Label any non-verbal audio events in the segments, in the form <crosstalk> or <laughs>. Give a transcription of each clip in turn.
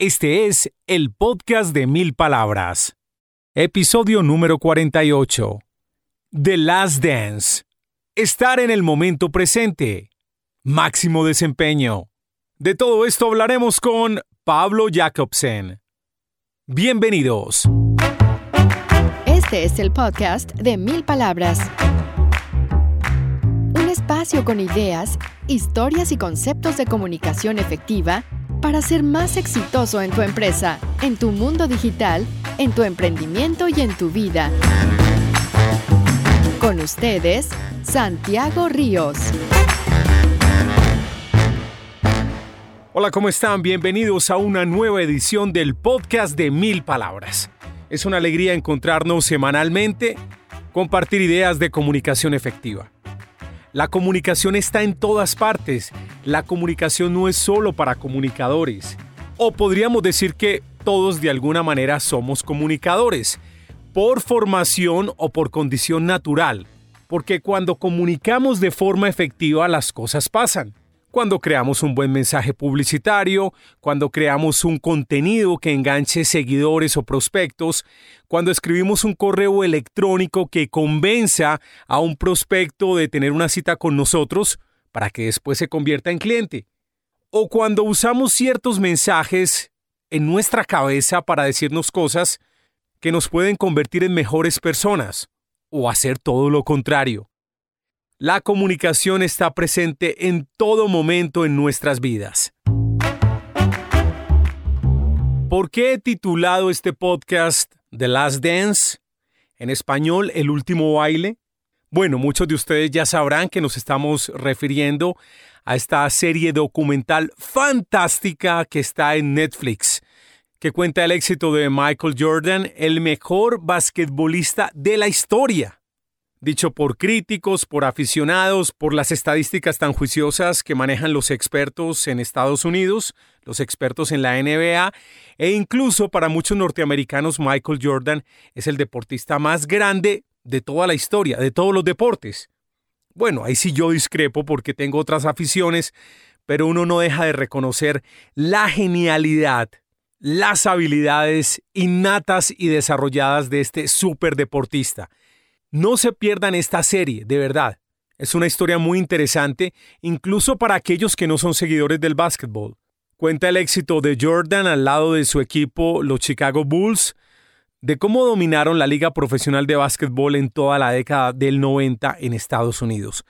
Este es el podcast de mil palabras. Episodio número 48. The Last Dance. Estar en el momento presente. Máximo desempeño. De todo esto hablaremos con Pablo Jacobsen. Bienvenidos. Este es el podcast de mil palabras. Un espacio con ideas, historias y conceptos de comunicación efectiva para ser más exitoso en tu empresa, en tu mundo digital, en tu emprendimiento y en tu vida. Con ustedes, Santiago Ríos. Hola, ¿cómo están? Bienvenidos a una nueva edición del podcast de Mil Palabras. Es una alegría encontrarnos semanalmente, compartir ideas de comunicación efectiva. La comunicación está en todas partes. La comunicación no es solo para comunicadores. O podríamos decir que todos de alguna manera somos comunicadores, por formación o por condición natural. Porque cuando comunicamos de forma efectiva las cosas pasan cuando creamos un buen mensaje publicitario, cuando creamos un contenido que enganche seguidores o prospectos, cuando escribimos un correo electrónico que convenza a un prospecto de tener una cita con nosotros para que después se convierta en cliente, o cuando usamos ciertos mensajes en nuestra cabeza para decirnos cosas que nos pueden convertir en mejores personas, o hacer todo lo contrario. La comunicación está presente en todo momento en nuestras vidas. ¿Por qué he titulado este podcast The Last Dance? En español, El último baile. Bueno, muchos de ustedes ya sabrán que nos estamos refiriendo a esta serie documental fantástica que está en Netflix, que cuenta el éxito de Michael Jordan, el mejor basquetbolista de la historia dicho por críticos, por aficionados, por las estadísticas tan juiciosas que manejan los expertos en Estados Unidos, los expertos en la NBA, e incluso para muchos norteamericanos Michael Jordan es el deportista más grande de toda la historia, de todos los deportes. Bueno, ahí sí yo discrepo porque tengo otras aficiones, pero uno no deja de reconocer la genialidad, las habilidades innatas y desarrolladas de este superdeportista. No se pierdan esta serie, de verdad. Es una historia muy interesante, incluso para aquellos que no son seguidores del básquetbol. Cuenta el éxito de Jordan al lado de su equipo, los Chicago Bulls, de cómo dominaron la liga profesional de básquetbol en toda la década del 90 en Estados Unidos.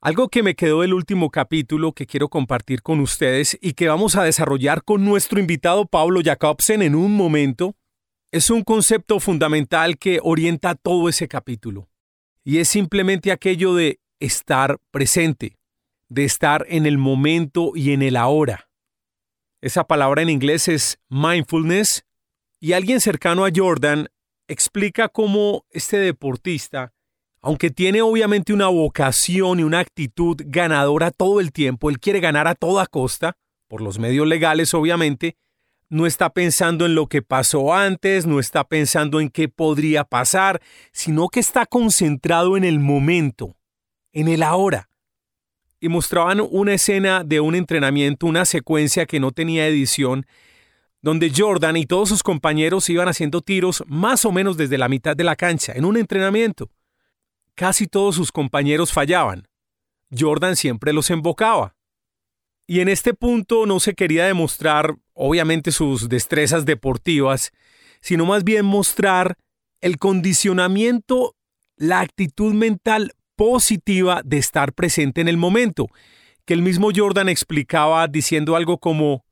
Algo que me quedó del último capítulo que quiero compartir con ustedes y que vamos a desarrollar con nuestro invitado Pablo Jacobsen en un momento es un concepto fundamental que orienta todo ese capítulo. Y es simplemente aquello de estar presente, de estar en el momento y en el ahora. Esa palabra en inglés es mindfulness y alguien cercano a Jordan explica cómo este deportista, aunque tiene obviamente una vocación y una actitud ganadora todo el tiempo, él quiere ganar a toda costa, por los medios legales obviamente, no está pensando en lo que pasó antes, no está pensando en qué podría pasar, sino que está concentrado en el momento, en el ahora. Y mostraban una escena de un entrenamiento, una secuencia que no tenía edición, donde Jordan y todos sus compañeros iban haciendo tiros más o menos desde la mitad de la cancha, en un entrenamiento. Casi todos sus compañeros fallaban. Jordan siempre los embocaba. Y en este punto no se quería demostrar, obviamente, sus destrezas deportivas, sino más bien mostrar el condicionamiento, la actitud mental positiva de estar presente en el momento, que el mismo Jordan explicaba diciendo algo como,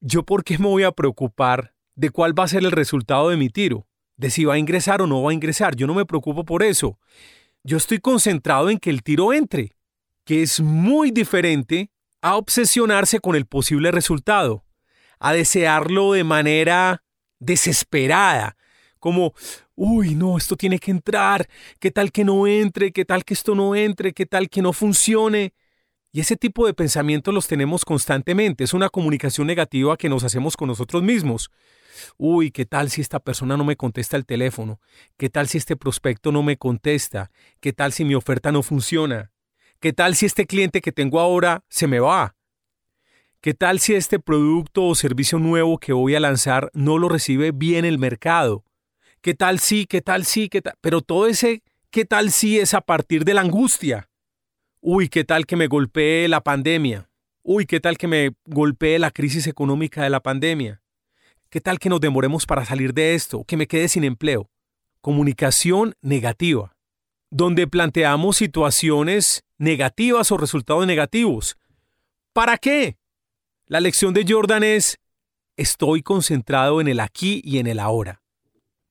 yo por qué me voy a preocupar de cuál va a ser el resultado de mi tiro, de si va a ingresar o no va a ingresar, yo no me preocupo por eso. Yo estoy concentrado en que el tiro entre, que es muy diferente a obsesionarse con el posible resultado, a desearlo de manera desesperada, como, uy, no, esto tiene que entrar, qué tal que no entre, qué tal que esto no entre, qué tal que no funcione. Y ese tipo de pensamientos los tenemos constantemente, es una comunicación negativa que nos hacemos con nosotros mismos. Uy, ¿qué tal si esta persona no me contesta el teléfono? ¿Qué tal si este prospecto no me contesta? ¿Qué tal si mi oferta no funciona? ¿Qué tal si este cliente que tengo ahora se me va? ¿Qué tal si este producto o servicio nuevo que voy a lanzar no lo recibe bien el mercado? ¿Qué tal si, qué tal si, qué tal? Pero todo ese qué tal si es a partir de la angustia. Uy, qué tal que me golpee la pandemia. Uy, qué tal que me golpee la crisis económica de la pandemia. ¿Qué tal que nos demoremos para salir de esto? Que me quede sin empleo. Comunicación negativa, donde planteamos situaciones negativas o resultados negativos. ¿Para qué? La lección de Jordan es, estoy concentrado en el aquí y en el ahora.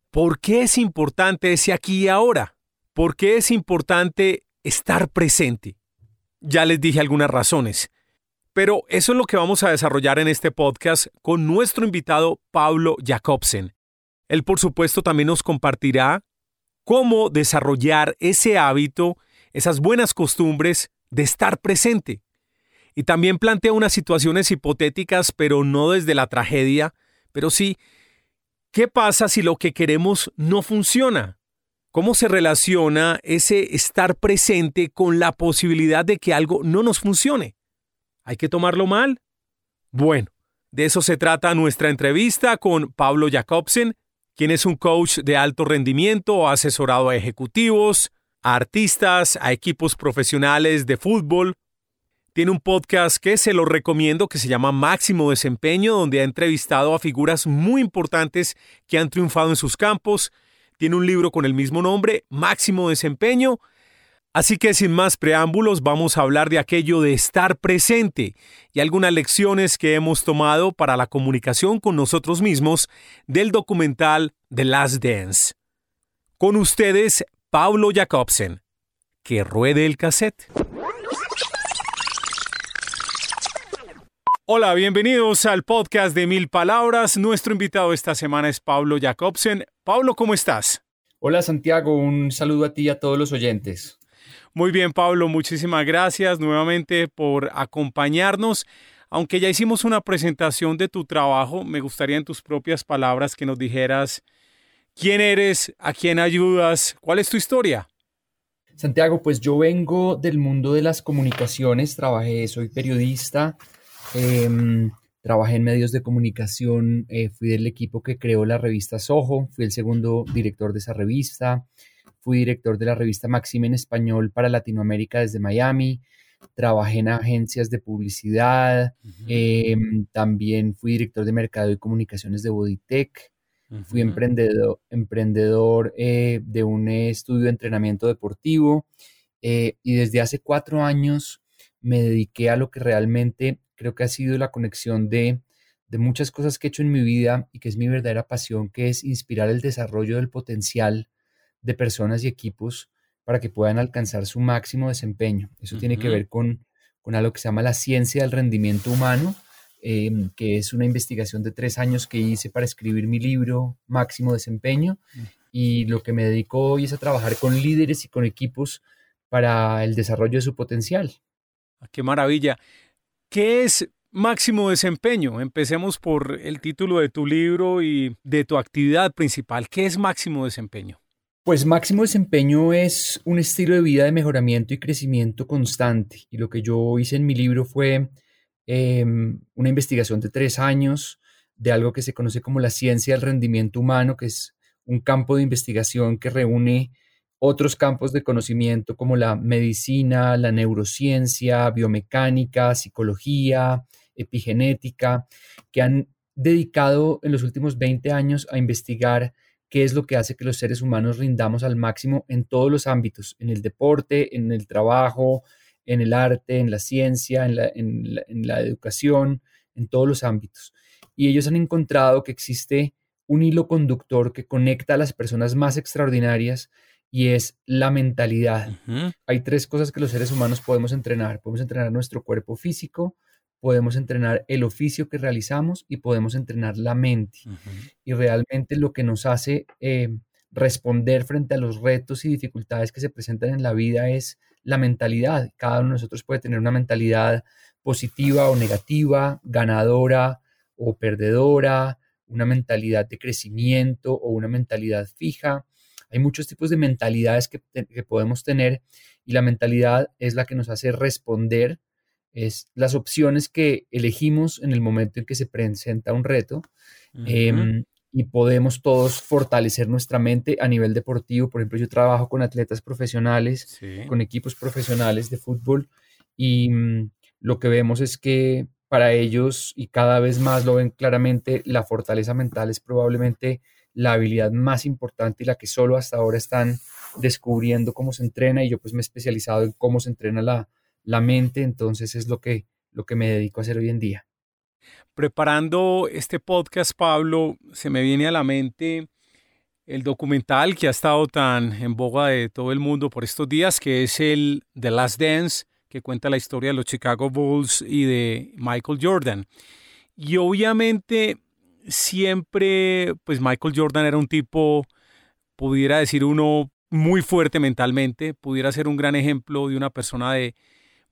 ¿Por qué es importante ese aquí y ahora? ¿Por qué es importante estar presente? Ya les dije algunas razones, pero eso es lo que vamos a desarrollar en este podcast con nuestro invitado Pablo Jacobsen. Él, por supuesto, también nos compartirá cómo desarrollar ese hábito, esas buenas costumbres de estar presente. Y también plantea unas situaciones hipotéticas, pero no desde la tragedia, pero sí, ¿qué pasa si lo que queremos no funciona? ¿Cómo se relaciona ese estar presente con la posibilidad de que algo no nos funcione? ¿Hay que tomarlo mal? Bueno, de eso se trata nuestra entrevista con Pablo Jacobsen, quien es un coach de alto rendimiento, asesorado a ejecutivos, a artistas, a equipos profesionales de fútbol, tiene un podcast que se lo recomiendo que se llama Máximo Desempeño, donde ha entrevistado a figuras muy importantes que han triunfado en sus campos. Tiene un libro con el mismo nombre, Máximo Desempeño. Así que sin más preámbulos vamos a hablar de aquello de estar presente y algunas lecciones que hemos tomado para la comunicación con nosotros mismos del documental The Last Dance. Con ustedes, Pablo Jacobsen. Que ruede el cassette. Hola, bienvenidos al podcast de Mil Palabras. Nuestro invitado esta semana es Pablo Jacobsen. Pablo, ¿cómo estás? Hola Santiago, un saludo a ti y a todos los oyentes. Muy bien, Pablo, muchísimas gracias nuevamente por acompañarnos. Aunque ya hicimos una presentación de tu trabajo, me gustaría en tus propias palabras que nos dijeras quién eres, a quién ayudas, cuál es tu historia. Santiago, pues yo vengo del mundo de las comunicaciones, trabajé, soy periodista, Em, trabajé en medios de comunicación, eh, fui del equipo que creó la revista Soho, fui el segundo director de esa revista, fui director de la revista Maxim en español para Latinoamérica desde Miami, trabajé en agencias de publicidad, em, también fui director de mercado y comunicaciones de Bodytech, fui emprendedor, emprendedor eh, de un estudio de entrenamiento deportivo eh, y desde hace cuatro años me dediqué a lo que realmente creo que ha sido la conexión de, muchas cosas que he hecho en mi vida y que es mi verdadera pasión, que es inspirar el desarrollo del potencial de personas y equipos para que puedan alcanzar su máximo desempeño. Eso tiene que ver con, con, algo que se llama la ciencia del rendimiento humano, em, que es una investigación de tres años que hice para escribir mi libro Máximo Desempeño. Mm. Y lo que me dedico hoy es a trabajar con líderes y con equipos para el desarrollo de su potencial. Ah, qué maravilla. ¿Qué es máximo desempeño? Empecemos por el título de tu libro y de tu actividad principal. ¿Qué es máximo desempeño? Pues máximo desempeño es un estilo de vida de mejoramiento y crecimiento constante. Y lo que yo hice en mi libro fue em, una investigación de tres años de algo que se conoce como la ciencia del rendimiento humano, que es un campo de investigación que reúne otros campos de conocimiento como la medicina, la neurociencia, biomecánica, psicología, epigenética, que han dedicado en los últimos 20 años a investigar qué es lo que hace que los seres humanos rindamos al máximo en todos los ámbitos, en el deporte, en el trabajo, en el arte, en la ciencia, en la, educación, en todos los ámbitos. Y ellos han encontrado que existe un hilo conductor que conecta a las personas más extraordinarias y es la mentalidad. Hay tres cosas que los seres humanos podemos entrenar. Podemos entrenar nuestro cuerpo físico, podemos entrenar el oficio que realizamos y podemos entrenar la mente. Y realmente lo que nos hace eh, responder frente a los retos y dificultades que se presentan en la vida es la mentalidad. Cada uno de nosotros puede tener una mentalidad positiva o negativa, ganadora o perdedora, una mentalidad de crecimiento o una mentalidad fija. Hay muchos tipos de mentalidades que, podemos tener y la mentalidad es la que nos hace responder es las opciones que elegimos en el momento en que se presenta un reto. Em, y podemos todos fortalecer nuestra mente a nivel deportivo. Por ejemplo, yo trabajo con atletas profesionales, con equipos profesionales de fútbol y mm, lo que vemos es que para ellos, y cada vez más lo ven claramente, la fortaleza mental es probablemente la habilidad más importante y la que solo hasta ahora están descubriendo cómo se entrena y yo pues me he especializado en cómo se entrena la, la mente, entonces es lo que, lo que me dedico a hacer hoy en día. Preparando este podcast, Pablo, se me viene a la mente el documental que ha estado tan en boga de todo el mundo por estos días, que es el The Last Dance, que cuenta la historia de los Chicago Bulls y de Michael Jordan. Y obviamente siempre, pues Michael Jordan era un tipo, pudiera decir uno, muy fuerte mentalmente, pudiera ser un gran ejemplo de una persona de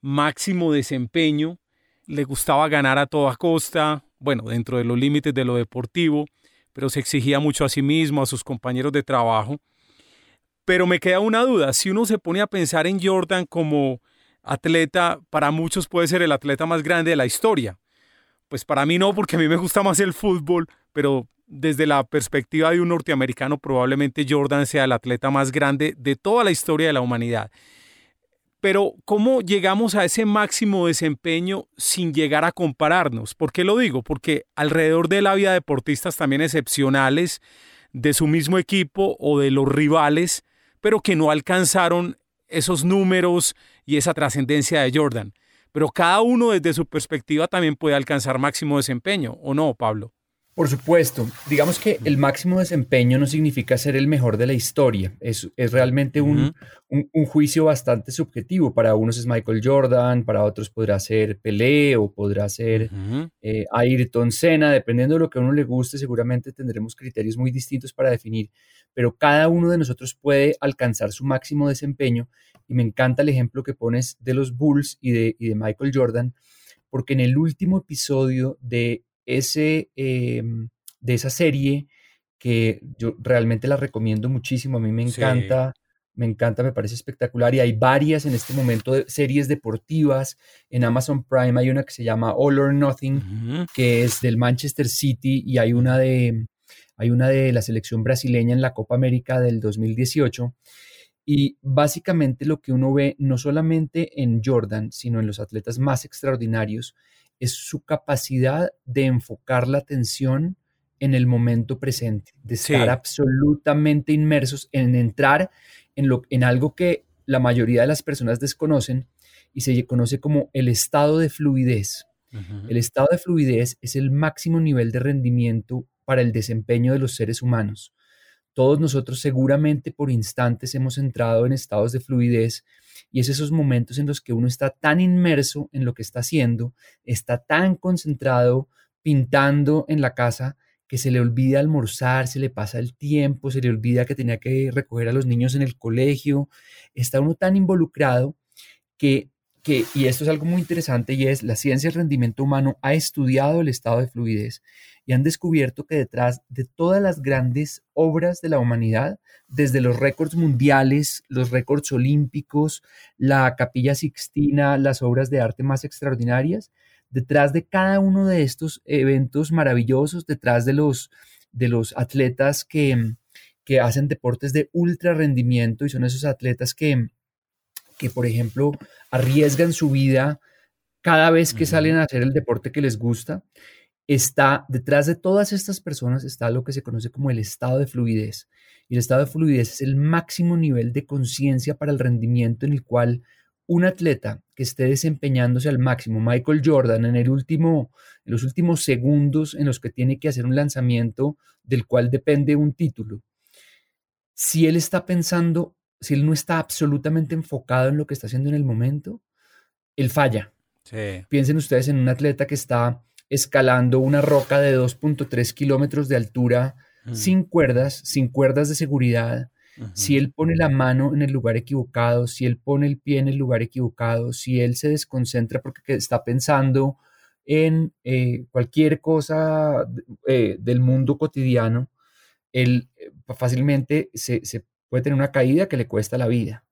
máximo desempeño, le gustaba ganar a toda costa, bueno, dentro de los límites de lo deportivo, pero se exigía mucho a sí mismo, a sus compañeros de trabajo. Pero me queda una duda, si uno se pone a pensar en Jordan como atleta, para muchos puede ser el atleta más grande de la historia. Pues para mí no, porque a mí me gusta más el fútbol, pero desde la perspectiva de un norteamericano, probablemente Jordan sea el atleta más grande de toda la historia de la humanidad. Pero ¿cómo llegamos a ese máximo desempeño sin llegar a compararnos? ¿Por qué lo digo? Porque alrededor de la vida deportistas también excepcionales de su mismo equipo o de los rivales, pero que no alcanzaron esos números y esa trascendencia de Jordan. Pero cada uno desde su perspectiva también puede alcanzar máximo desempeño, ¿o no, Pablo? Por supuesto, digamos que el máximo desempeño no significa ser el mejor de la historia, es, es realmente un, un, juicio bastante subjetivo. Para unos es Michael Jordan, para otros podrá ser Pelé o podrá ser eh, Ayrton Senna, dependiendo de lo que a uno le guste, seguramente tendremos criterios muy distintos para definir, pero cada uno de nosotros puede alcanzar su máximo desempeño. Y me encanta el ejemplo que pones de los Bulls y de, y de Michael Jordan, porque en el último episodio de ese, em, de esa serie que yo realmente la recomiendo muchísimo, a mí me encanta. Me encanta, me parece espectacular y hay varias en este momento de series deportivas. En Amazon Prime hay una que se llama All or Nothing, que es del Manchester City y hay una de hay una de la selección brasileña en la Copa América del 2018. Y básicamente lo que uno ve no solamente en Jordan, sino en los atletas más extraordinarios, es su capacidad de enfocar la atención en el momento presente, de estar absolutamente inmersos en entrar en, lo, en algo que la mayoría de las personas desconocen y se conoce como el estado de fluidez. El estado de fluidez es el máximo nivel de rendimiento para el desempeño de los seres humanos. Todos nosotros seguramente por instantes hemos entrado en estados de fluidez y es esos momentos en los que uno está tan inmerso en lo que está haciendo, está tan concentrado pintando en la casa que se le olvida almorzar, se le pasa el tiempo, se le olvida que tenía que recoger a los niños en el colegio. Está uno tan involucrado que, que, y esto es algo muy interesante, y es la ciencia del rendimiento humano ha estudiado el estado de fluidez y han descubierto que detrás de todas las grandes obras de la humanidad, desde los récords mundiales, los récords olímpicos, la capilla sixtina, las obras de arte más extraordinarias, detrás de cada uno de estos eventos maravillosos, detrás de los, de los atletas que, que hacen deportes de ultra rendimiento y son esos atletas que, que, por ejemplo, arriesgan su vida cada vez que salen a hacer el deporte que les gusta está detrás de todas estas personas está lo que se conoce como el estado de fluidez. Y el estado de fluidez es el máximo nivel de conciencia para el rendimiento en el cual un atleta que esté desempeñándose al máximo, Michael Jordan, en, el último, en los últimos segundos en los que tiene que hacer un lanzamiento del cual depende un título, si él está pensando, si él no está absolutamente enfocado en lo que está haciendo en el momento, él falla. Piensen ustedes en un atleta que está escalando una roca de 2.3 kilómetros de altura sin cuerdas, sin cuerdas de seguridad. Si él pone la mano en el lugar equivocado, si él pone el pie en el lugar equivocado, si él se desconcentra porque está pensando en eh, cualquier cosa eh, del mundo cotidiano, él eh, fácilmente se, puede tener una caída que le cuesta la vida.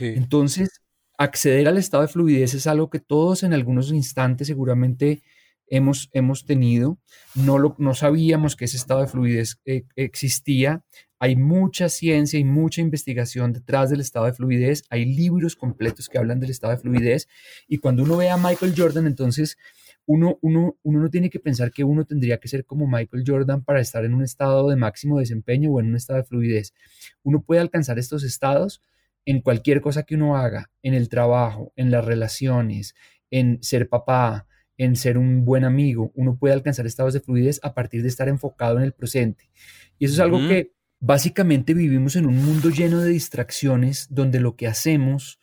Entonces, acceder al estado de fluidez es algo que todos en algunos instantes seguramente hemos, hemos tenido. No, lo, no sabíamos que ese estado de fluidez eh, existía. Hay mucha ciencia y mucha investigación detrás del estado de fluidez. Hay libros completos que hablan del estado de fluidez. Y cuando uno ve a Michael Jordan, entonces uno, uno, uno no tiene que pensar que uno tendría que ser como Michael Jordan para estar en un estado de máximo desempeño o en un estado de fluidez. Uno puede alcanzar estos estados en cualquier cosa que uno haga, en el trabajo, en las relaciones, en ser papá, en ser un buen amigo. Uno puede alcanzar estados de fluidez a partir de estar enfocado en el presente. Y eso es algo que básicamente vivimos en un mundo lleno de distracciones donde lo que hacemos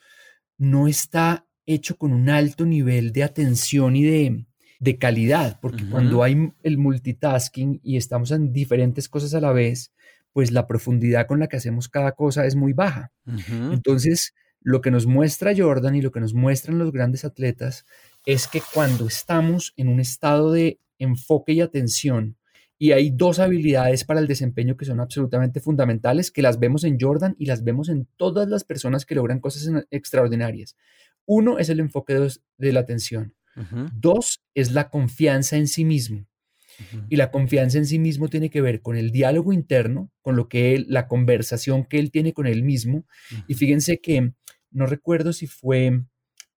no está hecho con un alto nivel de atención y de, de calidad, porque cuando hay el multitasking y estamos en diferentes cosas a la vez, pues la profundidad con la que hacemos cada cosa es muy baja. Entonces, lo que nos muestra Jordan y lo que nos muestran los grandes atletas es que cuando estamos en un estado de enfoque y atención, y hay dos habilidades para el desempeño que son absolutamente fundamentales, que las vemos en Jordan y las vemos en todas las personas que logran cosas extraordinarias. Uno es el enfoque de la atención. Dos es la confianza en sí mismo. Y la confianza en sí mismo tiene que ver con el diálogo interno, con lo que él, la conversación que él tiene con él mismo. Y fíjense que no recuerdo si fue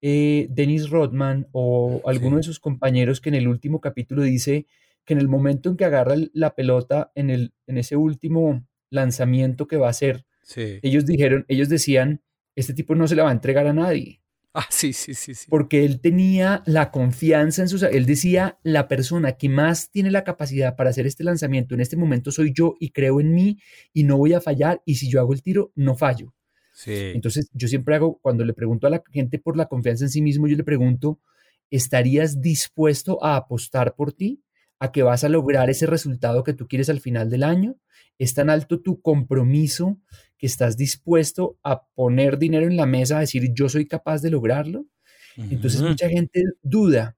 eh, Dennis Rodman o alguno de sus compañeros que en el último capítulo dice que en el momento en que agarra la pelota en, el, en ese último lanzamiento que va a hacer, ellos dijeron, ellos decían, este tipo no se la va a entregar a nadie. Ah, sí, sí, sí, sí. Porque él tenía la confianza en sus... Él decía, la persona que más tiene la capacidad para hacer este lanzamiento en este momento soy yo y creo en mí y no voy a fallar y si yo hago el tiro, no fallo. Sí. Entonces, yo siempre hago, cuando le pregunto a la gente por la confianza en sí mismo, yo le pregunto, ¿estarías dispuesto a apostar por ti? ¿A que vas a lograr ese resultado que tú quieres al final del año? ¿Es tan alto tu compromiso que estás dispuesto a poner dinero en la mesa, a decir yo soy capaz de lograrlo. Entonces mucha gente duda,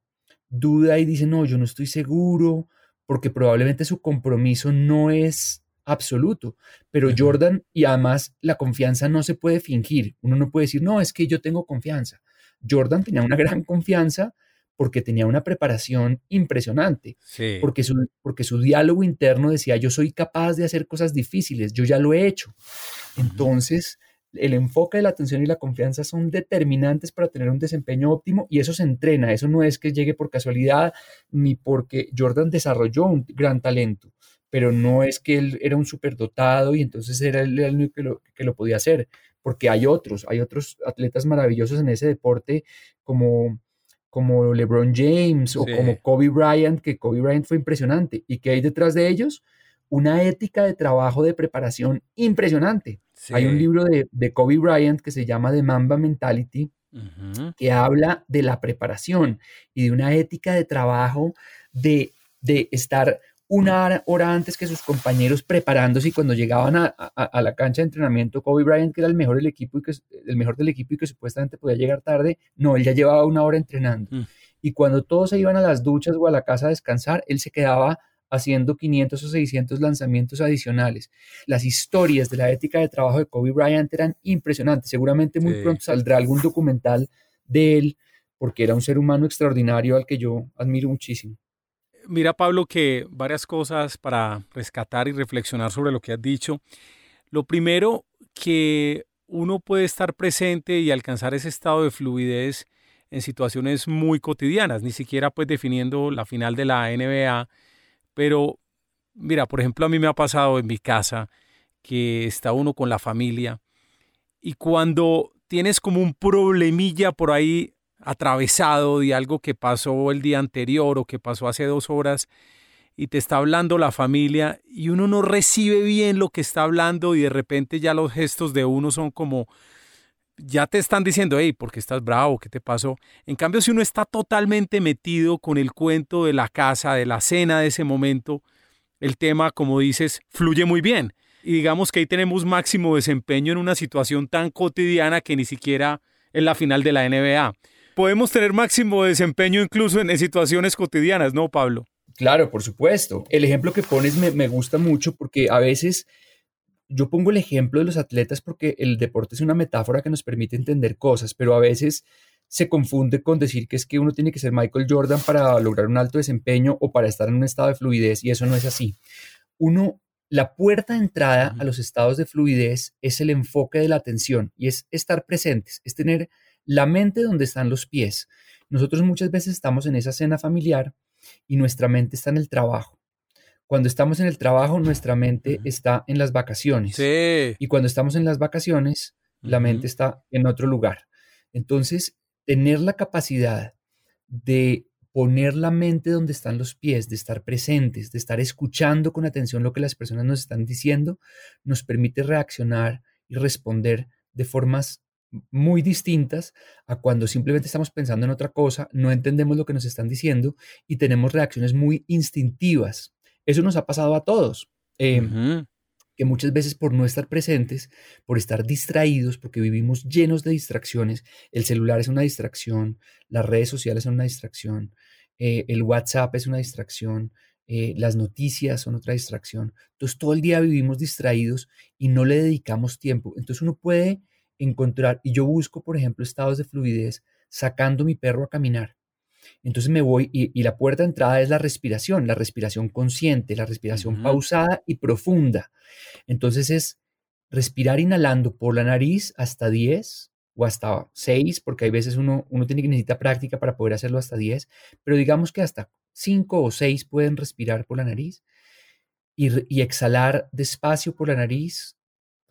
duda y dice, no, yo no estoy seguro, porque probablemente su compromiso no es absoluto. Pero Jordan, y además la confianza no se puede fingir. Uno no puede decir, no, es que yo tengo confianza. Jordan tenía una gran confianza porque tenía una preparación impresionante, porque, su, porque su diálogo interno decía, yo soy capaz de hacer cosas difíciles, yo ya lo he hecho. Entonces, el enfoque de la atención y la confianza son determinantes para tener un desempeño óptimo y eso se entrena, eso no es que llegue por casualidad ni porque Jordan desarrolló un gran talento, pero no es que él era un superdotado y entonces era el, único que lo, que lo podía hacer, porque hay otros, hay otros atletas maravillosos en ese deporte como como LeBron James o como Kobe Bryant, que Kobe Bryant fue impresionante. ¿Y que hay detrás de ellos? Una ética de trabajo, de preparación impresionante. Hay un libro de, Kobe Bryant que se llama The Mamba Mentality, que habla de la preparación y de una ética de trabajo, de, de estar una hora antes que sus compañeros preparándose y cuando llegaban a, la cancha de entrenamiento, Kobe Bryant, que era el mejor del equipo y que el mejor del equipo y que supuestamente podía llegar tarde, no, él ya llevaba una hora entrenando. Mm. Y cuando todos se iban a las duchas o a la casa a descansar, él se quedaba haciendo 500 o 600 lanzamientos adicionales. Las historias de la ética de trabajo de Kobe Bryant eran impresionantes. Seguramente muy pronto saldrá algún documental de él, porque era un ser humano extraordinario al que yo admiro muchísimo. Mira, Pablo, que varias cosas para rescatar y reflexionar sobre lo que has dicho. Lo primero, que uno puede estar presente y alcanzar ese estado de fluidez en situaciones muy cotidianas, ni siquiera pues definiendo la final de la NBA, pero mira, por ejemplo, a mí me ha pasado en mi casa que está uno con la familia y cuando tienes como un problemilla por ahí atravesado de algo que pasó el día anterior o que pasó hace dos horas y te está hablando la familia y uno no recibe bien lo que está hablando y de repente ya los gestos de uno son como, ya te están diciendo, hey, ¿por qué estás bravo? ¿Qué te pasó? En cambio, si uno está totalmente metido con el cuento de la casa, de la cena de ese momento, el tema, como dices, fluye muy bien. Y digamos que ahí tenemos máximo desempeño en una situación tan cotidiana que ni siquiera en la final de la NBA podemos tener máximo desempeño incluso en, situaciones cotidianas, ¿no, Pablo? Claro, por supuesto. El ejemplo que pones me, gusta mucho porque a veces yo pongo el ejemplo de los atletas porque el deporte es una metáfora que nos permite entender cosas, pero a veces se confunde con decir que es que uno tiene que ser Michael Jordan para lograr un alto desempeño o para estar en un estado de fluidez y eso no es así. Uno, la puerta de entrada a los estados de fluidez es el enfoque de la atención y es estar presentes, es tener la mente donde están los pies. Nosotros muchas veces estamos en esa cena familiar y nuestra mente está en el trabajo. Cuando estamos en el trabajo, nuestra mente está en las vacaciones. Y cuando estamos en las vacaciones, la mente está en otro lugar. Entonces, tener la capacidad de poner la mente donde están los pies, de estar presentes, de estar escuchando con atención lo que las personas nos están diciendo, nos permite reaccionar y responder de formas muy distintas a cuando simplemente estamos pensando en otra cosa, no entendemos lo que nos están diciendo y tenemos reacciones muy instintivas. Eso nos ha pasado a todos. Em, que muchas veces por no estar presentes, por estar distraídos, porque vivimos llenos de distracciones, el celular es una distracción, las redes sociales son una distracción, eh, el WhatsApp es una distracción, eh, las noticias son otra distracción. Entonces todo el día vivimos distraídos y no le dedicamos tiempo. Entonces uno puede encontrar, y yo busco, por ejemplo, estados de fluidez sacando mi perro a caminar. Entonces me voy y, la puerta de entrada es la respiración, la respiración consciente, la respiración pausada y profunda. Entonces es respirar inhalando por la nariz hasta 10 o hasta 6, porque hay veces uno, uno tiene que necesita práctica para poder hacerlo hasta 10, pero digamos que hasta 5 o 6 pueden respirar por la nariz y, y exhalar despacio por la nariz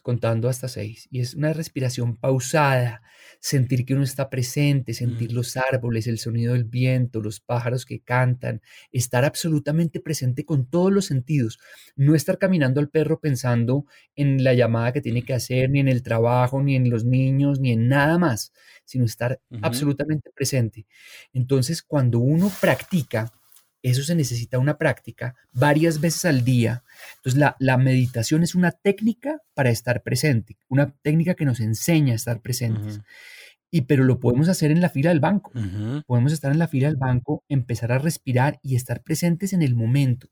contando hasta seis. Y es una respiración pausada, sentir que uno está presente, sentir mm. los árboles, el sonido del viento, los pájaros que cantan, estar absolutamente presente con todos los sentidos, no estar caminando al perro pensando en la llamada que tiene que hacer, ni en el trabajo, ni en los niños, ni en nada más, sino estar absolutamente presente. Entonces, cuando uno practica, eso se necesita una práctica varias veces al día. Entonces, la, meditación es una técnica para estar presente, una técnica que nos enseña a estar presentes. Y pero lo podemos hacer en la fila del banco. Podemos estar en la fila del banco, empezar a respirar y estar presentes en el momento.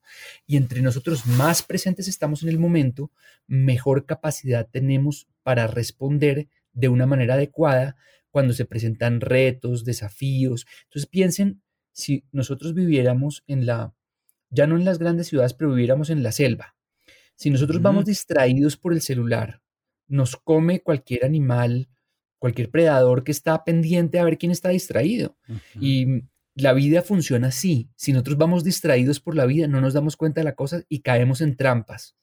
Y entre nosotros más presentes estamos en el momento, mejor capacidad tenemos para responder de una manera adecuada cuando se presentan retos, desafíos. Entonces piensen si nosotros viviéramos en la, ya no en las grandes ciudades, pero viviéramos en la selva. Si nosotros vamos distraídos por el celular, nos come cualquier animal, cualquier predador que está pendiente a ver quién está distraído. Y la vida funciona así. Si nosotros vamos distraídos por la vida, no nos damos cuenta de la cosa y caemos en trampas.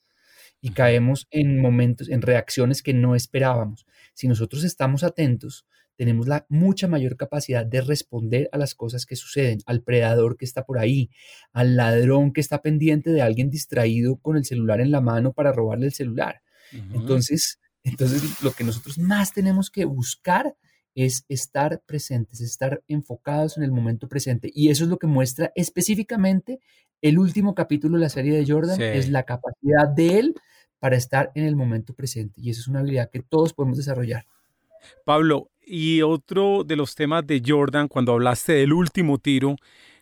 Y caemos en momentos, en reacciones que no esperábamos. Si nosotros estamos atentos, tenemos la mucha mayor capacidad de responder a las cosas que suceden, al predador que está por ahí, al ladrón que está pendiente de alguien distraído con el celular en la mano para robarle el celular. Entonces, entonces lo que nosotros más tenemos que buscar es estar presentes, estar enfocados en el momento presente. Y eso es lo que muestra específicamente el último capítulo de la serie de Jordan, es la capacidad de él para estar en el momento presente. Y eso es una habilidad que todos podemos desarrollar. Pablo, y otro de los temas de Jordan, cuando hablaste del último tiro,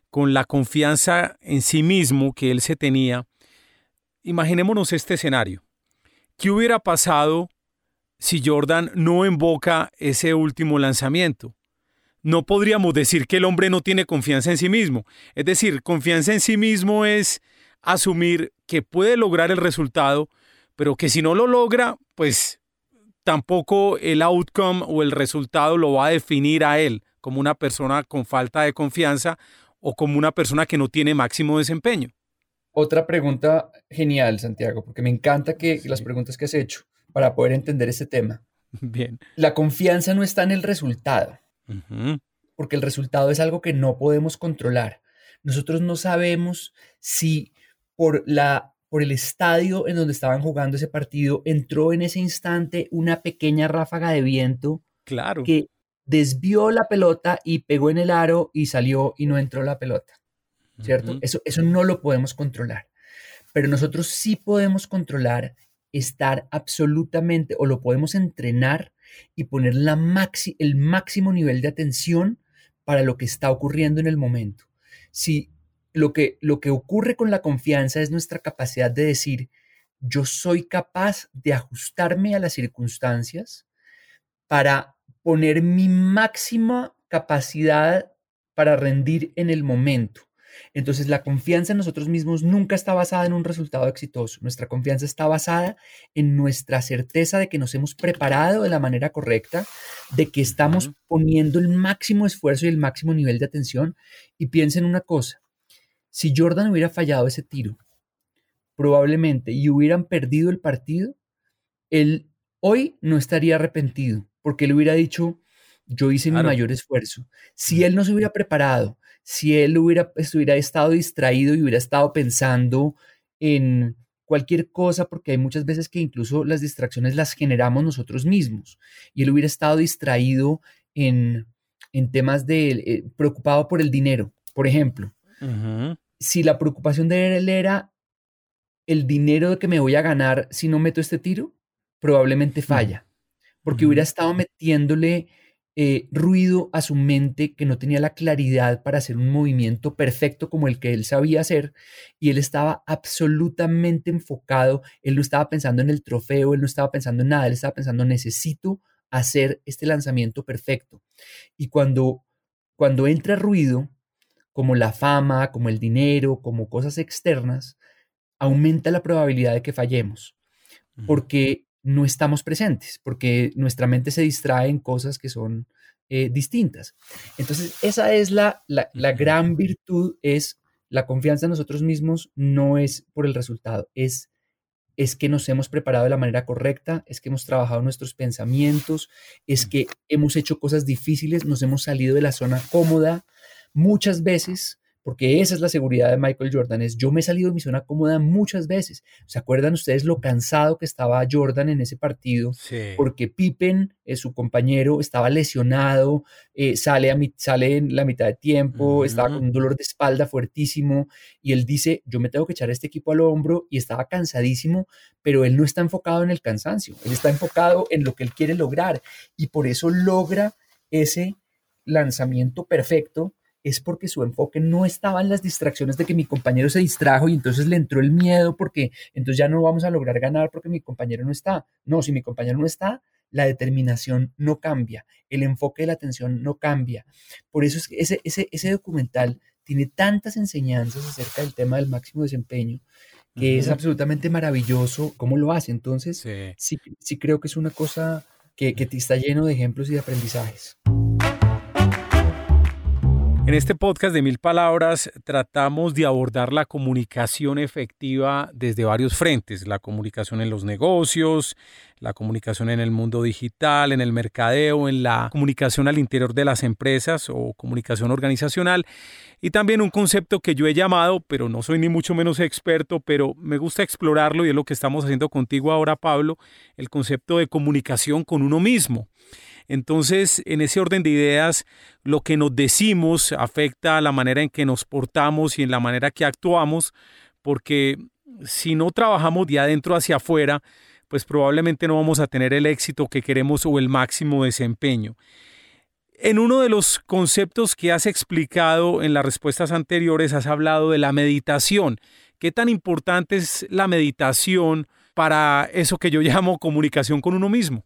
con la confianza en sí mismo que él se tenía, imaginémonos este escenario. ¿Qué hubiera pasado si Jordan no invoca ese último lanzamiento? No podríamos decir que el hombre no tiene confianza en sí mismo. Es decir, confianza en sí mismo es asumir que puede lograr el resultado, pero que si no lo logra, pues tampoco el outcome o el resultado lo va a definir a él como una persona con falta de confianza o como una persona que no tiene máximo desempeño. Otra pregunta genial, Santiago, porque me encanta que las preguntas que has hecho para poder entender ese tema. <laughs> Bien. La confianza no está en el resultado, porque el resultado es algo que no podemos controlar. Nosotros no sabemos si por la por el estadio en donde estaban jugando ese partido, entró en ese instante una pequeña ráfaga de viento claro. que desvió la pelota y pegó en el aro y salió y no entró la pelota. ¿Cierto? eso, eso no lo podemos controlar. Pero nosotros sí podemos controlar estar absolutamente o lo podemos entrenar y poner la maxi, el máximo nivel de atención para lo que está ocurriendo en el momento. Si lo que, lo que ocurre con la confianza es nuestra capacidad de decir, yo soy capaz de ajustarme a las circunstancias para poner mi máxima capacidad para rendir en el momento. Entonces, la confianza en nosotros mismos nunca está basada en un resultado exitoso. Nuestra confianza está basada en nuestra certeza de que nos hemos preparado de la manera correcta, de que estamos poniendo el máximo esfuerzo y el máximo nivel de atención. Y piensen una cosa, si Jordan hubiera fallado ese tiro, probablemente, y hubieran perdido el partido, él hoy no estaría arrepentido, porque él hubiera dicho, yo hice mi mayor esfuerzo. Si él no se hubiera preparado, si él hubiera, hubiera estado distraído y hubiera estado pensando en cualquier cosa, porque hay muchas veces que incluso las distracciones las generamos nosotros mismos, y él hubiera estado distraído en, temas de, eh, preocupado por el dinero, por ejemplo. Si la preocupación de él era el dinero que me voy a ganar si no meto este tiro, probablemente falla, porque hubiera estado metiéndole eh, ruido a su mente que no tenía la claridad para hacer un movimiento perfecto como el que él sabía hacer y él estaba absolutamente enfocado, él no estaba pensando en el trofeo, él no estaba pensando en nada, él estaba pensando necesito hacer este lanzamiento perfecto. Y cuando, cuando entra ruido, como la fama, como el dinero, como cosas externas, aumenta la probabilidad de que fallemos, porque no estamos presentes, porque nuestra mente se distrae en cosas que son eh, distintas. Entonces, esa es la, la, gran virtud, es la confianza en nosotros mismos, no es por el resultado, es, es que nos hemos preparado de la manera correcta, es que hemos trabajado nuestros pensamientos, es que hemos hecho cosas difíciles, nos hemos salido de la zona cómoda. Muchas veces porque esa es la seguridad de Michael Jordan, es yo me he salido de mi zona cómoda muchas veces. ¿Se acuerdan ustedes lo cansado que estaba Jordan en ese partido? Porque Pippen, eh, su compañero, estaba lesionado, eh, sale, a sale en la mitad de tiempo, estaba con un dolor de espalda fuertísimo y él dice, yo me tengo que echar este equipo al hombro y estaba cansadísimo, pero él no está enfocado en el cansancio, él está enfocado en lo que él quiere lograr y por eso logra ese lanzamiento perfecto es porque su enfoque no estaba en las distracciones de que mi compañero se distrajo y entonces le entró el miedo porque entonces ya no vamos a lograr ganar porque mi compañero no está. No, si mi compañero no está, la determinación no cambia, el enfoque de la atención no cambia. Por eso es que ese, ese, ese documental tiene tantas enseñanzas acerca del tema del máximo desempeño que es absolutamente maravilloso cómo lo hace. Entonces, sí, sí, creo que es una cosa que, que está lleno de ejemplos y de aprendizajes. En este podcast de mil palabras tratamos de abordar la comunicación efectiva desde varios frentes, la comunicación en los negocios, la comunicación en el mundo digital, en el mercadeo, en la comunicación al interior de las empresas o comunicación organizacional y también un concepto que yo he llamado, pero no soy ni mucho menos experto, pero me gusta explorarlo y es lo que estamos haciendo contigo ahora, Pablo, el concepto de comunicación con uno mismo. Entonces, en ese orden de ideas, lo que nos decimos afecta a la manera en que nos portamos y en la manera que actuamos, porque si no trabajamos de adentro hacia afuera, pues probablemente no vamos a tener el éxito que queremos o el máximo desempeño. En uno de los conceptos que has explicado en las respuestas anteriores, has hablado de la meditación. ¿Qué tan importante es la meditación para eso que yo <laughs> llamo comunicación con uno mismo?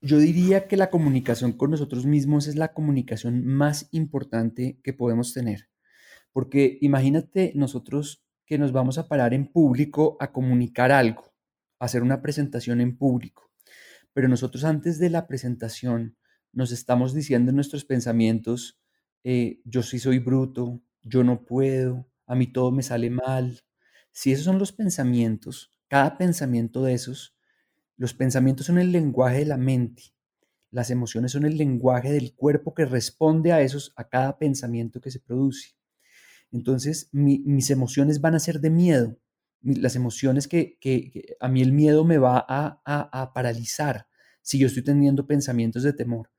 Yo diría que la comunicación con nosotros mismos es la comunicación más importante que podemos tener. Porque imagínate nosotros que nos vamos a parar en público a comunicar algo, a hacer una presentación en público. Pero nosotros antes de la presentación nos estamos diciendo en nuestros pensamientos, eh, yo sí soy bruto, yo no puedo, a mí todo me sale mal. Si esos son los pensamientos, cada pensamiento de esos los pensamientos son el lenguaje de la mente. Las emociones son el lenguaje del cuerpo que responde a esos, a cada pensamiento que se produce. Entonces, mis emociones van a ser de miedo. Las emociones que, a mí el miedo me va a, a paralizar si yo estoy teniendo pensamientos de temor.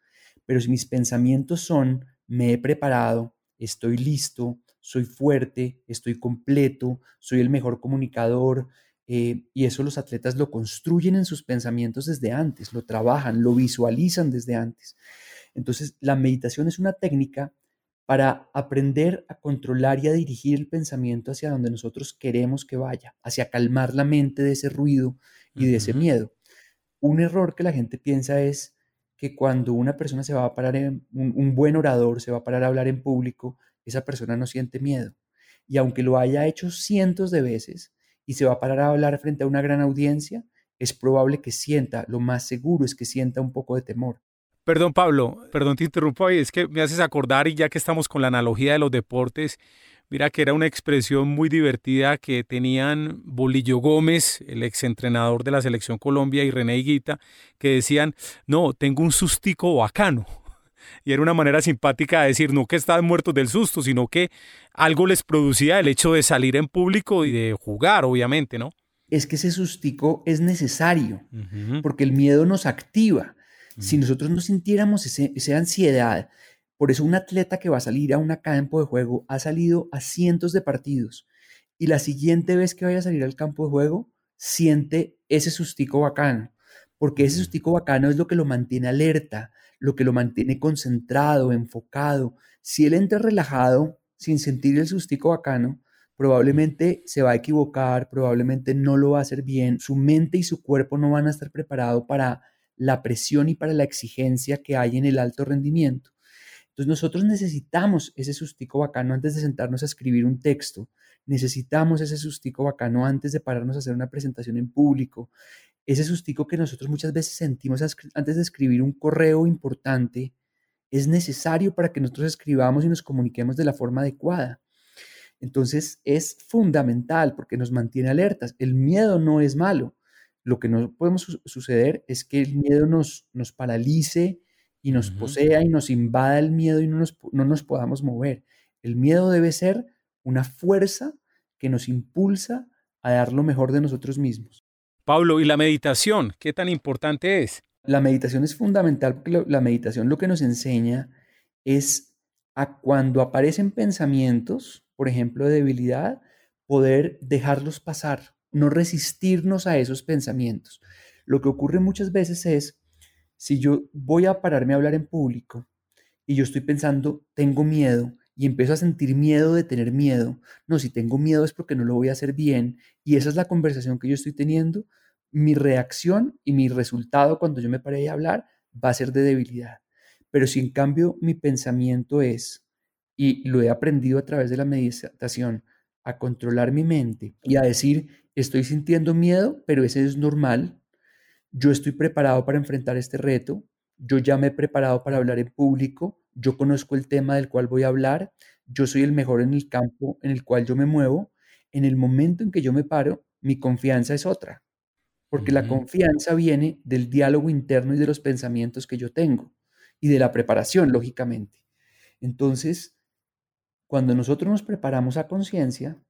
Pero si mis pensamientos son, me he preparado, estoy listo, soy fuerte, estoy completo, soy el mejor comunicador, eh, y eso los atletas lo construyen en sus pensamientos desde antes, lo trabajan, lo visualizan desde antes. Entonces, la meditación es una técnica para aprender a controlar y a dirigir el pensamiento hacia donde nosotros queremos que vaya, hacia calmar la mente de ese ruido y de ese miedo. Un error que la gente piensa es que cuando una persona se va a parar en un, buen orador, se va a parar a hablar en público, esa persona no siente miedo. Y aunque lo haya hecho cientos de veces y se va a parar a hablar frente a una gran audiencia, es probable que sienta, lo más seguro es que sienta un poco de temor. Perdón, Pablo, perdón, te interrumpo ahí, es que me haces acordar y ya que estamos con la analogía de los deportes, mira que era una expresión muy divertida que tenían Bolillo Gómez, el exentrenador de la selección Colombia, y René Higuita, que decían, no, tengo un sustico bacano. Y era una manera simpática de decir, no que estaban muertos del susto, sino que algo les producía el hecho de salir en público y de jugar, obviamente, ¿no? Es que ese sustico es necesario, porque el miedo nos activa. Si nosotros no sintiéramos esa ansiedad, por eso un atleta que va a salir a un campo de juego ha salido a cientos de partidos y la siguiente vez que vaya a salir al campo de juego siente ese sustico bacano, porque ese sustico bacano es lo que lo mantiene alerta, lo que lo mantiene concentrado, enfocado. Si él entra relajado, sin sentir el sustico bacano, probablemente se va a equivocar, probablemente no lo va a hacer bien, su mente y su cuerpo no van a estar preparados para la presión y para la exigencia que hay en el alto rendimiento. Entonces nosotros necesitamos ese sustico bacano antes de sentarnos a escribir un texto, necesitamos ese sustico bacano antes de pararnos a hacer una presentación en público, ese sustico que nosotros muchas veces sentimos antes de escribir un correo importante, es necesario para que nosotros escribamos y nos comuniquemos de la forma adecuada. Entonces es fundamental porque nos mantiene alertas. El miedo no es malo. Lo que no podemos suceder es que el miedo nos, nos paralice y nos posea y nos invada el miedo y no nos, no nos podamos mover. El miedo debe ser una fuerza que nos impulsa a dar lo mejor de nosotros mismos. Pablo, ¿y la meditación? ¿Qué tan importante es? La meditación es fundamental porque la meditación lo que nos enseña es a cuando aparecen pensamientos, por ejemplo, de debilidad, poder dejarlos pasar, no resistirnos a esos pensamientos. Lo que ocurre muchas veces es, si yo voy a pararme a hablar en público y yo estoy pensando, tengo miedo y empiezo a sentir miedo de tener miedo, no, si tengo miedo es porque no lo voy a hacer bien y esa es la conversación que yo estoy teniendo, mi reacción y mi resultado cuando yo me pare a hablar va a ser de debilidad. Pero si en cambio mi pensamiento es, y lo he aprendido a través de la meditación, a controlar mi mente y a decir, estoy sintiendo miedo, pero ese es normal. Yo estoy preparado para enfrentar este reto. Yo ya me he preparado para hablar en público. Yo conozco el tema del cual voy a hablar. Yo soy el mejor en el campo en el cual yo me muevo. En el momento en que yo me paro, mi confianza es otra. Porque la confianza viene del diálogo interno y de los pensamientos que yo tengo y de la preparación, lógicamente. Entonces, cuando nosotros nos preparamos a conciencia,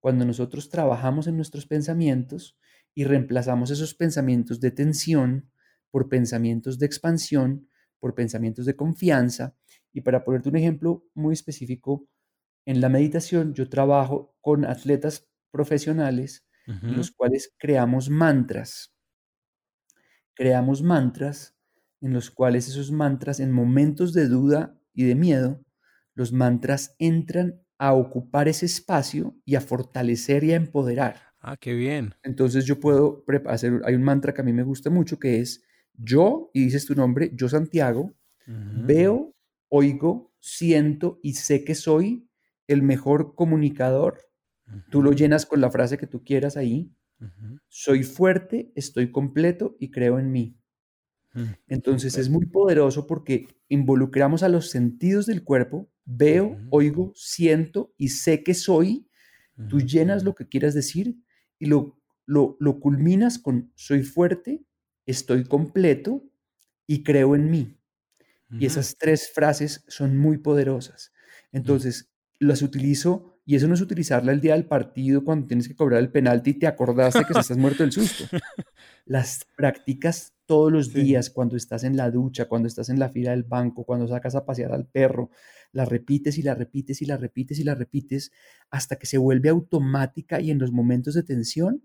cuando nosotros trabajamos en nuestros pensamientos y reemplazamos esos pensamientos de tensión por pensamientos de expansión, por pensamientos de confianza. Y para ponerte un ejemplo muy específico, en la meditación yo trabajo con atletas profesionales en los cuales creamos mantras. Creamos mantras en los cuales esos mantras en momentos de duda y de miedo, los mantras entran a ocupar ese espacio y a fortalecer y a empoderar. Ah, qué bien. Entonces yo puedo hacer, hay un mantra que a mí me gusta mucho que es yo, y dices tu nombre, yo Santiago, veo, oigo, siento y sé que soy el mejor comunicador. Tú lo llenas con la frase que tú quieras ahí. Soy fuerte, estoy completo y creo en mí. Mm, Entonces es muy poderoso porque involucramos a los sentidos del cuerpo, veo, oigo, siento y sé que soy. Tú llenas lo que quieras decir y lo, lo, lo culminas con soy fuerte, estoy completo y creo en mí. Y esas tres frases son muy poderosas. Mm. Entonces, las utilizo y eso no es utilizarla el día del partido cuando tienes que cobrar el penalti y te acordaste que estás muerto del susto. <laughs> Las prácticas todos los días cuando estás en la ducha, cuando estás en la fila del banco, cuando sacas a pasear al perro, la repites y la repites y la repites y la repites hasta que se vuelve automática y en los momentos de tensión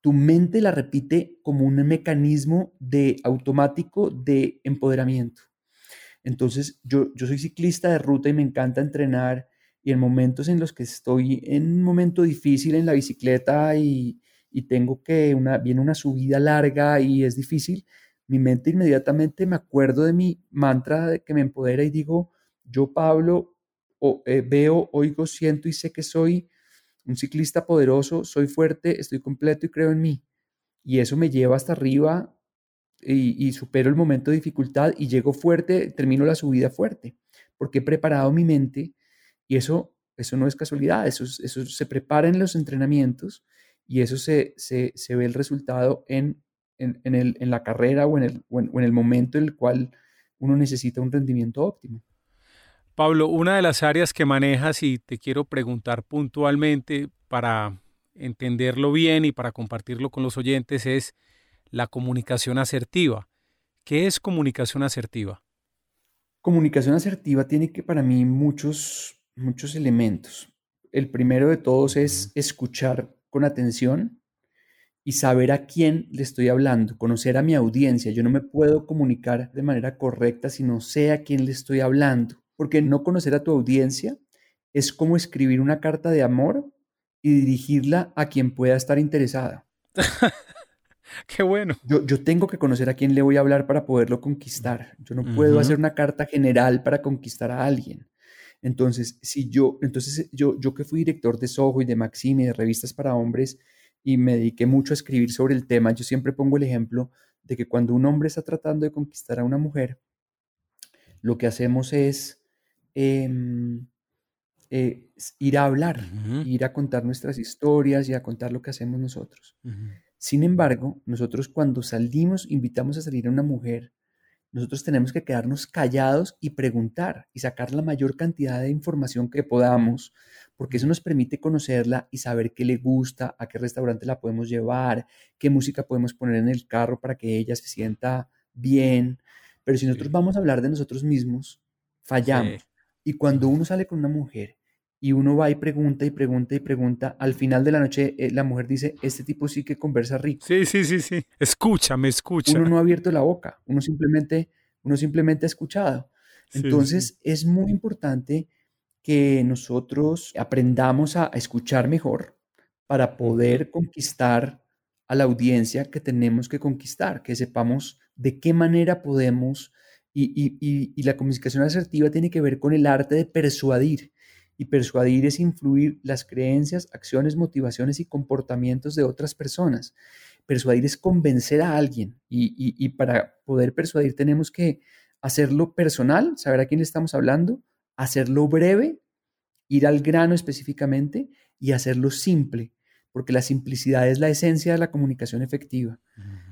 tu mente la repite como un mecanismo de automático de empoderamiento. Entonces, yo, yo soy ciclista de ruta y me encanta entrenar y en momentos en los que estoy en un momento difícil en la bicicleta y, y tengo que, una, viene una subida larga y es difícil, mi mente inmediatamente me acuerdo de mi mantra que me empodera y digo, yo Pablo eh, veo, oigo, siento y sé que soy un ciclista poderoso, soy fuerte, estoy completo y creo en mí. Y eso me lleva hasta arriba y, y supero el momento de dificultad y llego fuerte, termino la subida fuerte, porque he preparado mi mente y eso, eso no es casualidad, eso, eso se prepara en los entrenamientos y eso se, se, se ve el resultado en, en, en, el, en la carrera o en, el, o en el momento en el cual uno necesita un rendimiento óptimo. Pablo, una de las áreas que manejas y te quiero preguntar puntualmente para entenderlo bien y para compartirlo con los oyentes es la comunicación asertiva. ¿Qué es comunicación asertiva? Comunicación asertiva tiene que para mí muchos, muchos elementos. El primero de todos es escuchar con atención y saber a quién le estoy hablando, conocer a mi audiencia. Yo no me puedo comunicar de manera correcta si no sé a quién le estoy hablando, porque no conocer a tu audiencia es como escribir una carta de amor y dirigirla a quien pueda estar interesada. <laughs> Qué bueno. Yo, yo, tengo que conocer a quién le voy a hablar para poderlo conquistar. Yo no puedo hacer una carta general para conquistar a alguien. Entonces, si yo, entonces yo, yo que fui director de Soho y de Maxim y de revistas para hombres y me dediqué mucho a escribir sobre el tema, yo siempre pongo el ejemplo de que cuando un hombre está tratando de conquistar a una mujer, lo que hacemos es eh, eh, ir a hablar, uh -huh. ir a contar nuestras historias y a contar lo que hacemos nosotros. Uh -huh. Sin embargo, nosotros cuando salimos, invitamos a salir a una mujer, nosotros tenemos que quedarnos callados y preguntar y sacar la mayor cantidad de información que podamos, porque eso nos permite conocerla y saber qué le gusta, a qué restaurante la podemos llevar, qué música podemos poner en el carro para que ella se sienta bien. Pero si nosotros vamos a hablar de nosotros mismos, fallamos. Sí. Y cuando uno sale con una mujer y uno va y pregunta y pregunta y pregunta, al final de la noche eh, la mujer dice, este tipo sí que conversa rico. Sí, sí, sí, sí. Escucha, me escucha. Uno no ha abierto la boca, uno simplemente, uno simplemente ha escuchado. Entonces sí, sí. es muy importante que nosotros aprendamos a escuchar mejor para poder conquistar a la audiencia que tenemos que conquistar, que sepamos de qué manera podemos, y, y, y, y la comunicación asertiva tiene que ver con el arte de persuadir y persuadir es influir las creencias, acciones, motivaciones y comportamientos de otras personas. Persuadir es convencer a alguien y, y, y, para poder persuadir tenemos que hacerlo personal, saber a quién le estamos hablando, hacerlo breve, ir al grano específicamente y hacerlo simple, porque la simplicidad es la esencia de la comunicación efectiva.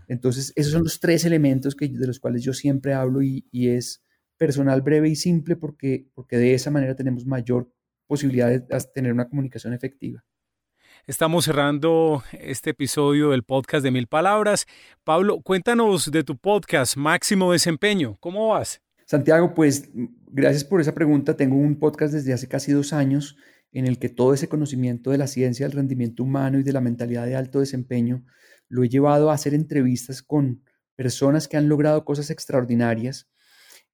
Entonces, esos son los tres elementos que, de los cuales yo siempre hablo y, y es personal, breve y simple, porque, porque de esa manera tenemos mayor posibilidad de tener una comunicación efectiva. Estamos cerrando este episodio del podcast de Mil Palabras. Pablo, cuéntanos de tu podcast Máximo Desempeño. ¿Cómo vas? Santiago, pues gracias por esa pregunta. Tengo un podcast desde hace casi dos años en el que todo ese conocimiento de la ciencia del rendimiento humano y de la mentalidad de alto desempeño lo he llevado a hacer entrevistas con personas que han logrado cosas extraordinarias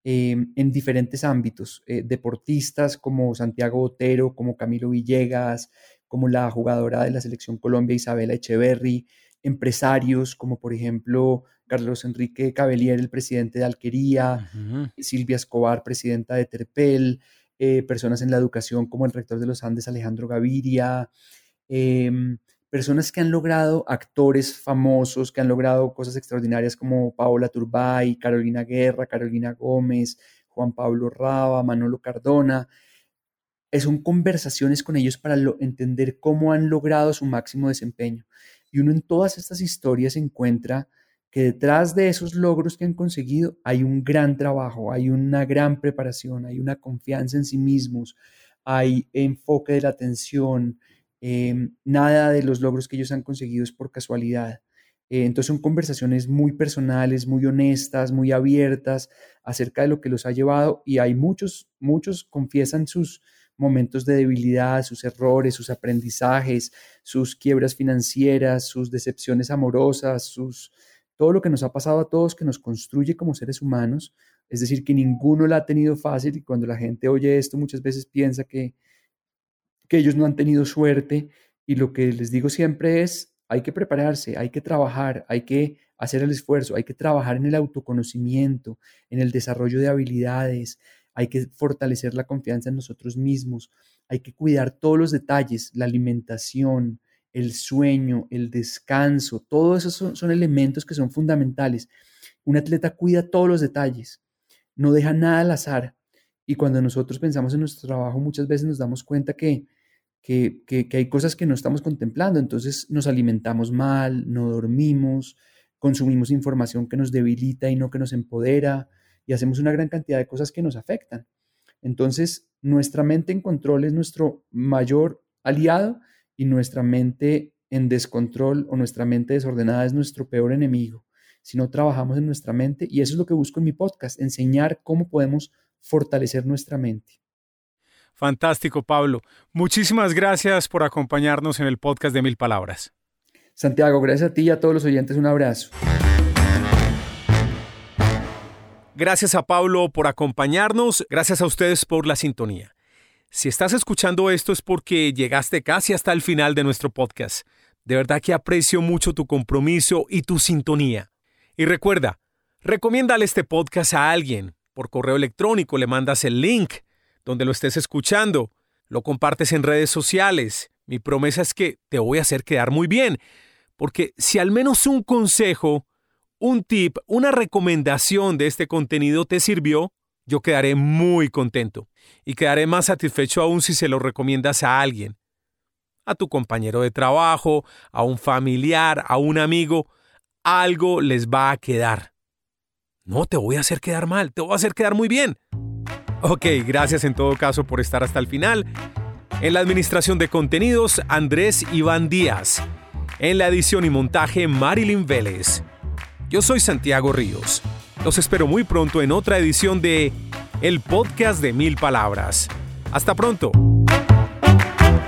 eh, en diferentes ámbitos, eh, deportistas como Santiago Otero, como Camilo Villegas, como la jugadora de la selección Colombia Isabela Echeverry, empresarios como por ejemplo Carlos Enrique Cabellier, el presidente de Alquería, uh -huh. Silvia Escobar, presidenta de Terpel, eh, personas en la educación como el rector de los Andes, Alejandro Gaviria, eh, personas que han logrado, actores famosos, que han logrado cosas extraordinarias como Paola Turbay, Carolina Guerra, Carolina Gómez, Juan Pablo Raba, Manolo Cardona. Son conversaciones con ellos para lo, entender cómo han logrado su máximo desempeño. Y uno en todas estas historias encuentra que detrás de esos logros que han conseguido hay un gran trabajo, hay una gran preparación, hay una confianza en sí mismos, hay enfoque de la atención, eh, nada de los logros que ellos han conseguido es por casualidad. Eh, entonces son conversaciones muy personales, muy honestas, muy abiertas acerca de lo que los ha llevado y hay muchos, muchos confiesan sus momentos de debilidad, sus errores, sus aprendizajes, sus quiebras financieras, sus decepciones amorosas, sus, todo lo que nos ha pasado a todos que nos construye como seres humanos, Es decir, que ninguno la ha tenido fácil y cuando la gente oye esto muchas veces piensa que, que ellos no han tenido suerte y lo que les digo siempre es, hay que prepararse, hay que trabajar, hay que hacer el esfuerzo, hay que trabajar en el autoconocimiento, en el desarrollo de habilidades, hay que fortalecer la confianza en nosotros mismos, hay que cuidar todos los detalles, la alimentación, el sueño, el descanso, todos esos son, elementos que son fundamentales. Un atleta cuida todos los detalles, no deja nada al azar. Y cuando nosotros pensamos en nuestro trabajo, muchas veces nos damos cuenta que, que, hay cosas que no estamos contemplando. Entonces nos alimentamos mal, no dormimos, consumimos información que nos debilita y no que nos empodera, y hacemos una gran cantidad de cosas que nos afectan. Entonces, nuestra mente en control es nuestro mayor aliado y nuestra mente en descontrol o nuestra mente desordenada es nuestro peor enemigo. Si no trabajamos en nuestra mente, y eso es lo que busco en mi podcast, enseñar cómo podemos fortalecer nuestra mente. Fantástico, Pablo. Muchísimas gracias por acompañarnos en el podcast de Mil Palabras. Santiago, gracias a ti y a todos los oyentes. Un abrazo. Gracias a Pablo por acompañarnos, gracias a ustedes por la sintonía. Si estás escuchando esto es porque llegaste casi hasta el final de nuestro podcast. De verdad que aprecio mucho tu compromiso y tu sintonía. Y recuerda, recomiéndale este podcast a alguien. Por correo electrónico le mandas el link donde lo estés escuchando. Lo compartes en redes sociales. Mi promesa es que te voy a hacer quedar muy bien. Porque si al menos un consejo un tip, una recomendación de este contenido te sirvió, yo quedaré muy contento y quedaré más satisfecho aún si se lo recomiendas a alguien, a tu compañero de trabajo, a un familiar, a un amigo, algo les va a quedar. No te voy a hacer quedar mal, te voy a hacer quedar muy bien. Ok, gracias en todo caso por estar hasta el final. En la administración de contenidos, Andrés Iván Díaz. En la edición y montaje, Marilyn Vélez. Yo soy Santiago Ríos. Los espero muy pronto en otra edición de El Podcast de Mil Palabras. Hasta pronto.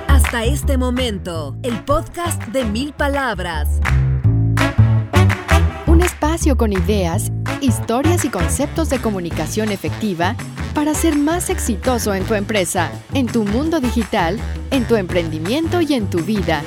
Hasta este momento, el podcast de Mil Palabras. Espacio con ideas, historias y conceptos de comunicación efectiva para ser más exitoso en tu empresa, en tu mundo digital, en tu emprendimiento y en tu vida.